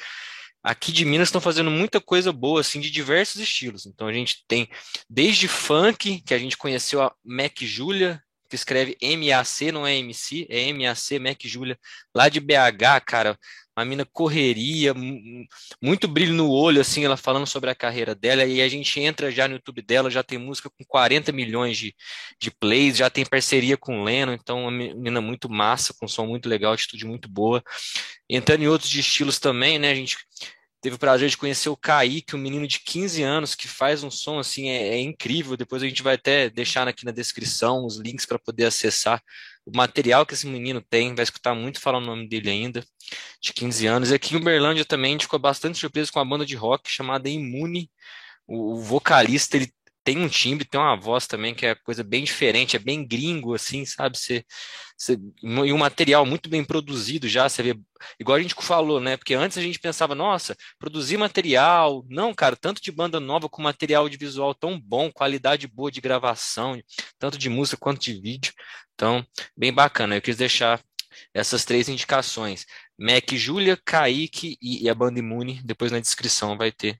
Aqui de Minas estão fazendo muita coisa boa, assim, de diversos estilos. Então a gente tem desde funk, que a gente conheceu a Mac Julia, que escreve MAC, não é MC, é MAC, Mac Júlia, lá de BH, cara. Uma mina correria, muito brilho no olho, assim, ela falando sobre a carreira dela. E a gente entra já no YouTube dela, já tem música com 40 milhões de, de plays, já tem parceria com o Leno, então uma menina muito massa, com som muito legal, atitude muito boa. Entrando em outros estilos também, né? A gente teve o prazer de conhecer o Kaique, um menino de 15 anos que faz um som assim, é, é incrível. Depois a gente vai até deixar aqui na descrição os links para poder acessar o material que esse menino tem. Vai escutar muito falar o nome dele ainda, de 15 anos. E aqui em Uberlândia também a gente ficou bastante surpreso com uma banda de rock chamada Imune. O, o vocalista, ele tem um timbre, tem uma voz também que é coisa bem diferente, é bem gringo, assim, sabe? Você, você, e um material muito bem produzido já, você vê, igual a gente falou, né? Porque antes a gente pensava, nossa, produzir material. Não, cara, tanto de banda nova com material de visual tão bom, qualidade boa de gravação, tanto de música quanto de vídeo. Então, bem bacana. Eu quis deixar essas três indicações. Mac Júlia, Kaique e, e a banda Imune, depois na descrição vai ter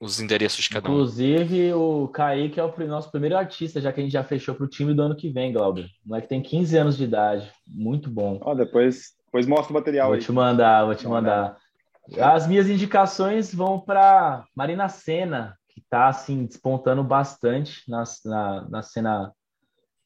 os endereços de cada um. Inclusive, o Kaique é o nosso primeiro artista, já que a gente já fechou para o time do ano que vem, Glauber. O moleque tem 15 anos de idade. Muito bom. Ó, depois, depois mostra o material vou aí. Vou te mandar, vou te mandar. As minhas indicações vão para Marina Senna, que está assim, despontando bastante na, na, na cena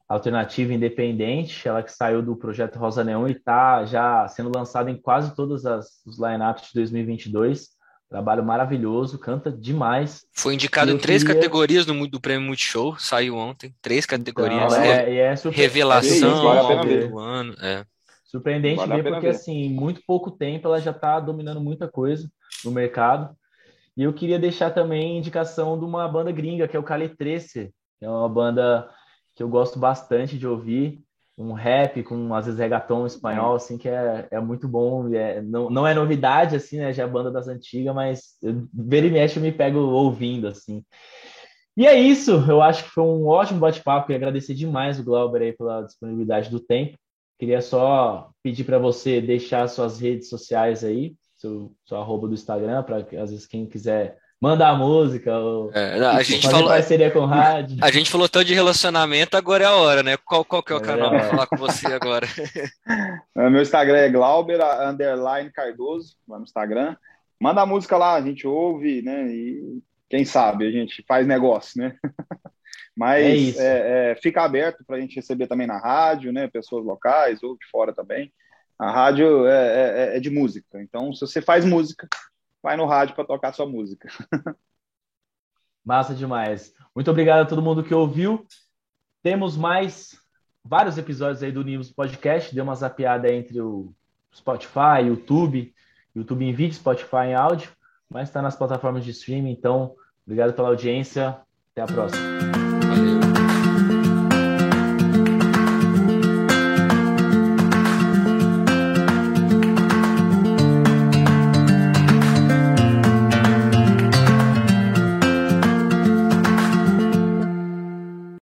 alternativa independente. Ela que saiu do projeto Rosa Neon e está já sendo lançada em quase todos os lineups de 2022. Trabalho maravilhoso, canta demais. Foi indicado em três queria... categorias no do Prêmio Multishow, saiu ontem. Três categorias. Então, é, é super... Revelação vale do ano. É. Surpreendente vale ver, porque ver. assim, em muito pouco tempo ela já está dominando muita coisa no mercado. E eu queria deixar também indicação de uma banda gringa, que é o Cali Trece, que é uma banda que eu gosto bastante de ouvir um rap com às vezes reggaeton espanhol uhum. assim que é, é muito bom é, não, não é novidade assim né já é banda das antigas mas ver e mexe eu me pego ouvindo assim e é isso eu acho que foi um ótimo bate-papo e agradecer demais o Glauber aí pela disponibilidade do tempo queria só pedir para você deixar suas redes sociais aí seu, seu arroba do Instagram para às vezes quem quiser mandar música, ou É, a gente fazer falou, parceria com rádio. a gente falou tanto de relacionamento, agora é a hora, né? Qual, qual que é o canal é a para falar com você agora? É, Meu Instagram é Glauber underline Cardoso, lá no Instagram. Manda a música lá, a gente ouve, né? E quem sabe a gente faz negócio, né? Mas É é, é, fica aberto para a gente receber também na rádio, né? Pessoas locais ou de fora também. A rádio é, é- é de música, então se você faz música, vai no rádio para tocar sua música. Massa demais. Muito obrigado a todo mundo que ouviu. Temos mais vários episódios aí do Nivos Podcast. Deu uma zapeada entre o Spotify, YouTube, YouTube em vídeo, Spotify em áudio, mas está nas plataformas de streaming. Então, obrigado pela audiência. Até a próxima.